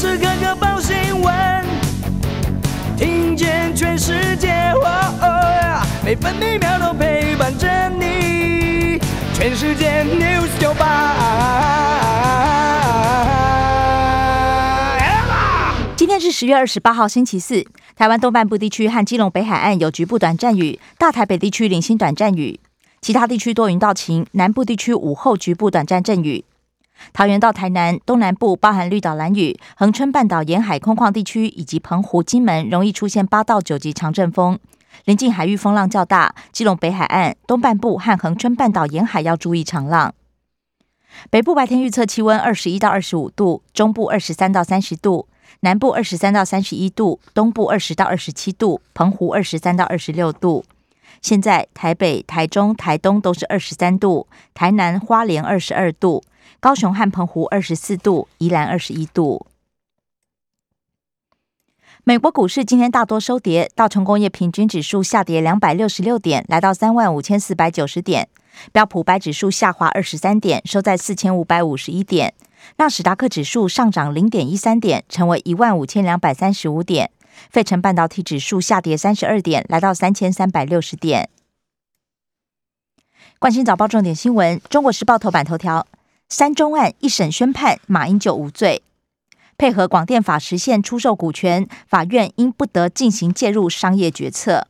时刻刻报新闻，听见全世界，每分每秒都陪伴着你。全世界 news 九八。今天是十月二十八号，星期四。台湾东半部地区和基隆北海岸有局部短暂雨，大台北地区零星短暂雨，其他地区多云到晴。南部地区午后局部短暂阵雨。桃园到台南东南部包含绿岛、蓝屿、恒春半岛沿海空旷地区以及澎湖、金门，容易出现八到九级强阵风。临近海域风浪较大，基隆北海岸东半部和恒春半岛沿海要注意长浪。北部白天预测气温二十一到二十五度，中部二十三到三十度，南部二十三到三十一度，东部二十到二十七度，澎湖二十三到二十六度。现在台北、台中、台东都是二十三度，台南、花莲二十二度。高雄和澎湖二十四度，宜兰二十一度。美国股市今天大多收跌，道琼工业平均指数下跌两百六十六点，来到三万五千四百九十点；标普白指数下滑二十三点，收在四千五百五十一点；纳史达克指数上涨零点一三点，成为一万五千两百三十五点；费城半导体指数下跌三十二点，来到三千三百六十点。关心早报重点新闻，中国时报头版头条。三中案一审宣判，马英九无罪。配合广电法实现出售股权，法院应不得进行介入商业决策。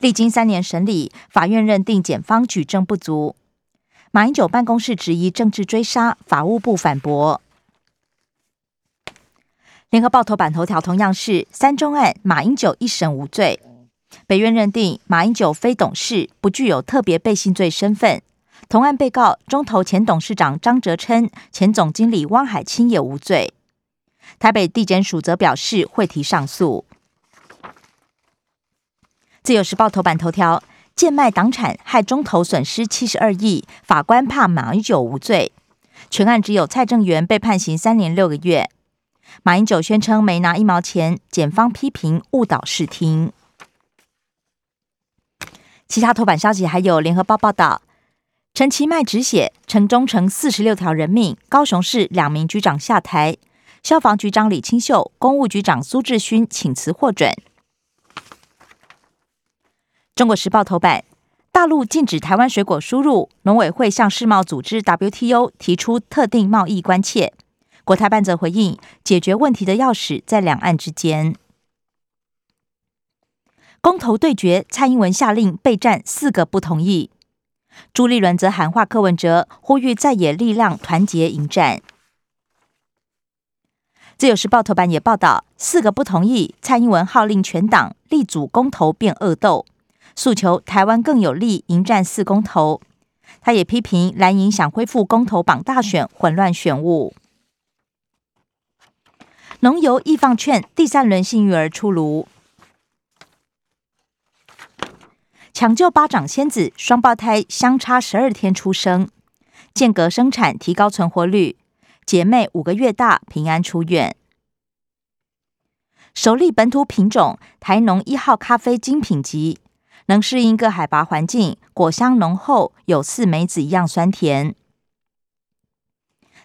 历经三年审理，法院认定检方举证不足。马英九办公室质疑政治追杀，法务部反驳。联合报头版头条同样是三中案，马英九一审无罪。北院认定马英九非董事，不具有特别背信罪身份。同案被告中投前董事长张哲琛、前总经理汪海清也无罪。台北地检署则表示会提上诉。自由时报头版头条：贱卖党产害中投损失七十二亿，法官怕马英九无罪。全案只有蔡正元被判刑三年六个月。马英九宣称没拿一毛钱，检方批评误导视听。其他头版消息还有联合报报道。陈其迈止血，城中城四十六条人命。高雄市两名局长下台，消防局长李清秀、公务局长苏志勋请辞获准。中国时报头版：大陆禁止台湾水果输入，农委会向世贸组织 WTO 提出特定贸易关切。国台办则回应：解决问题的钥匙在两岸之间。公投对决，蔡英文下令备战，四个不同意。朱立伦则喊话柯文哲，呼吁在野力量团结迎战。自由时报头版也报道，四个不同意，蔡英文号令全党力组公投变恶斗，诉求台湾更有力迎战四公投。他也批评蓝营想恢复公投榜大选，混乱选务。农油易放券第三轮幸运儿出炉。抢救巴掌仙子，双胞胎相差十二天出生，间隔生产提高存活率。姐妹五个月大平安出院。首例本土品种台农一号咖啡精品级，能适应各海拔环境，果香浓厚，有似梅子一样酸甜。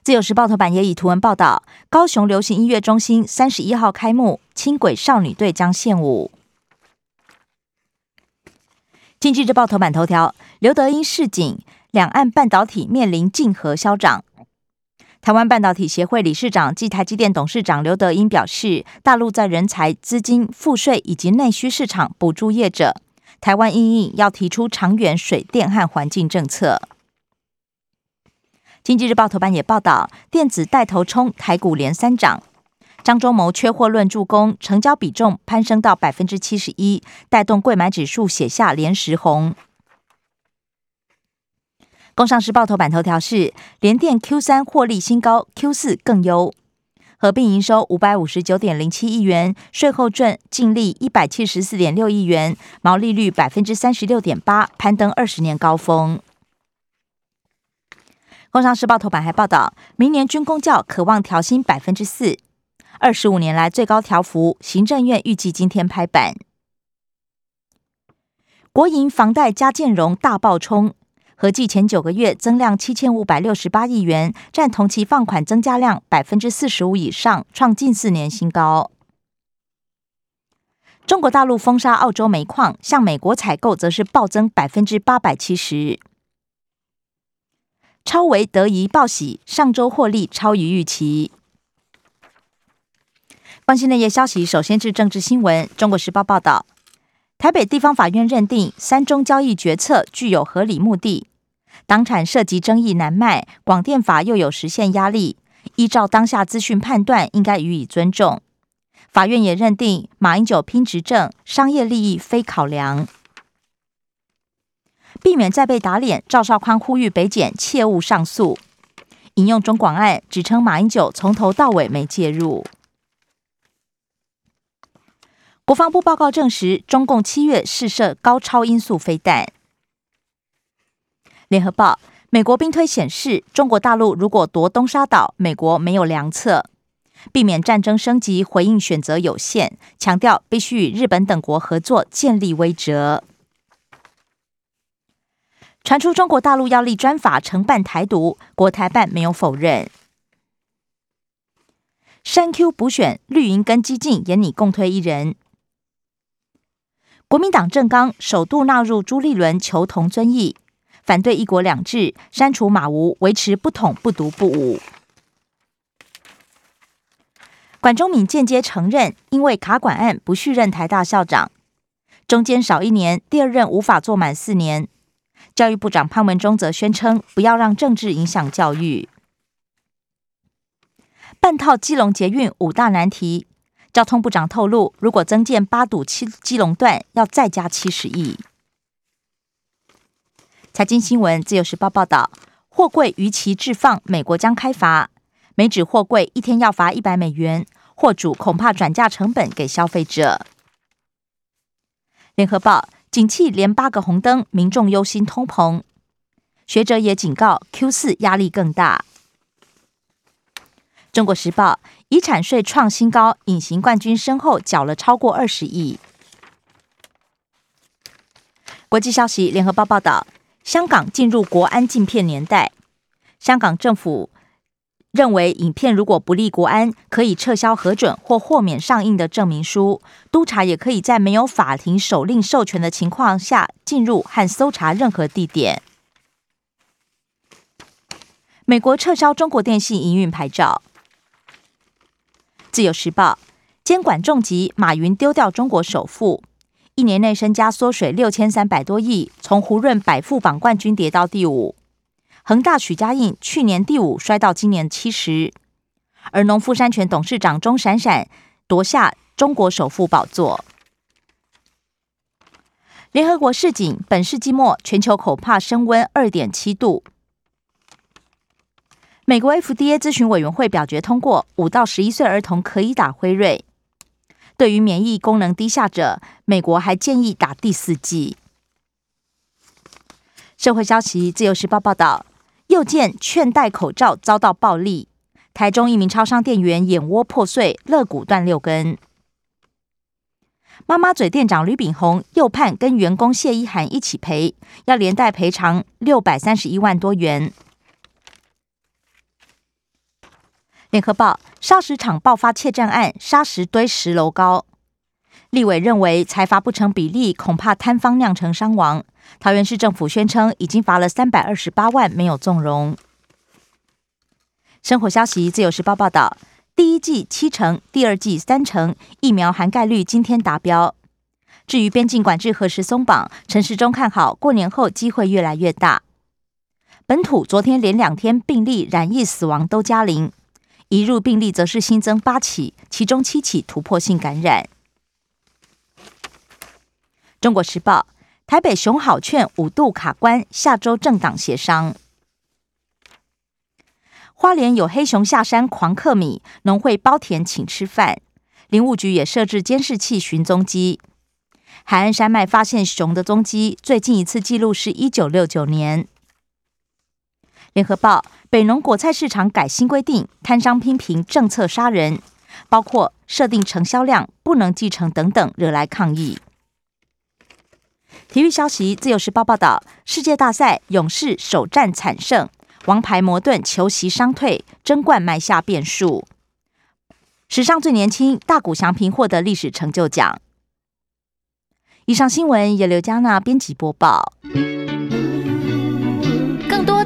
自由时报头版也以图文报道：高雄流行音乐中心三十一号开幕，轻轨少女队将献舞。经济日报头版头条：刘德英示警，两岸半导体面临竞合消长。台湾半导体协会理事长暨台积电董事长刘德英表示，大陆在人才、资金、赋税以及内需市场补助业者，台湾应应要提出长远水电和环境政策。经济日报头版也报道，电子带头冲台股连三涨。张忠谋缺货论助攻，成交比重攀升到百分之七十一，带动贵买指数写下连十红。工商时报头版头条是联电 Q 三获利新高，Q 四更优，合并营收五百五十九点零七亿元，税后赚净利一百七十四点六亿元，毛利率百分之三十六点八，攀登二十年高峰。工商时报头版还报道，明年军工教渴望调薪百分之四。二十五年来最高调幅，行政院预计今天拍板。国营房贷加建融大爆冲，合计前九个月增量七千五百六十八亿元，占同期放款增加量百分之四十五以上，创近四年新高。中国大陆封杀澳洲煤矿，向美国采购则是暴增百分之八百七十。超维得宜报喜，上周获利超于预期。关心内页消息，首先是政治新闻。中国时报报道。台北地方法院认定三中交易决策具有合理目的，党产涉及争议难卖，广电法又有实现压力，依照当下资讯判断，应该予以尊重。法院也认定马英九拼执政，商业利益非考量，避免再被打脸。赵少康呼吁北检切勿上诉，引用中广案，指称马英九从头到尾没介入。国防部报告证实，中共七月试射高超音速飞弹。联合报：美国兵推显示，中国大陆如果夺东沙岛，美国没有良策，避免战争升级，回应选择有限，强调必须与日本等国合作，建立威慑。传出中国大陆要立专法承办台独，国台办没有否认。山 Q 补选，绿营跟激进也拟共推一人。国民党政纲首度纳入朱立伦求同尊异，反对一国两制，删除马吴，维持不统不独不武。管中敏间接承认，因为卡管案不续任台大校长，中间少一年，第二任无法做满四年。教育部长潘文忠则宣称，不要让政治影响教育。半套基隆捷运五大难题。交通部长透露，如果增建八堵七基隆段，要再加七十亿。财经新闻，自由时报报道，货柜逾期置放，美国将开罚，每纸货柜一天要罚一百美元，货主恐怕转嫁成本给消费者。联合报，景气连八个红灯，民众忧心通膨，学者也警告 Q 四压力更大。中国时报。遗产税创新高，隐形冠军身后缴了超过二十亿。国际消息，联合报报道，香港进入国安禁片年代。香港政府认为，影片如果不利国安，可以撤销核准或豁免上映的证明书。督察也可以在没有法庭手令授权的情况下进入和搜查任何地点。美国撤销中国电信营运牌照。自由时报监管重疾，马云丢掉中国首富，一年内身家缩水六千三百多亿，从胡润百富榜冠军跌到第五。恒大许家印去年第五，摔到今年七十。而农夫山泉董事长钟闪闪夺下中国首富宝座。联合国示警，本世纪末全球恐怕升温二点七度。美国 FDA 咨询委员会表决通过，五到十一岁儿童可以打辉瑞。对于免疫功能低下者，美国还建议打第四剂。社会消息，自由时报报道，又见劝戴口罩遭到暴力，台中一名超商店员眼窝破碎，肋骨断六根。妈妈嘴店长吕炳宏又判跟员工谢一涵一起赔，要连带赔偿六百三十一万多元。联合报砂石厂爆发窃占案，砂石堆十楼高。立委认为财阀不成比例，恐怕摊方酿成伤亡。桃园市政府宣称已经罚了三百二十八万，没有纵容。生活消息，自由时报报道，第一季七成，第二季三成，疫苗含盖率今天达标。至于边境管制何时松绑，陈时中看好过年后机会越来越大。本土昨天连两天病例染疫死亡都加零。移入病例则是新增八起，其中七起突破性感染。中国时报：台北熊好券五度卡关，下周政党协商。花莲有黑熊下山狂克米，农会包田请吃饭。林务局也设置监视器寻踪机。海岸山脉发现熊的踪迹，最近一次记录是一九六九年。联合报。北农果菜市场改新规定，摊商批评政策杀人，包括设定成销量不能继承等等，惹来抗议。体育消息，《自由时报》报道，世界大赛勇士首战惨胜，王牌摩顿球席伤退，争冠埋下变数。史上最年轻大谷翔平获得历史成就奖。以上新闻由刘嘉娜编辑播报。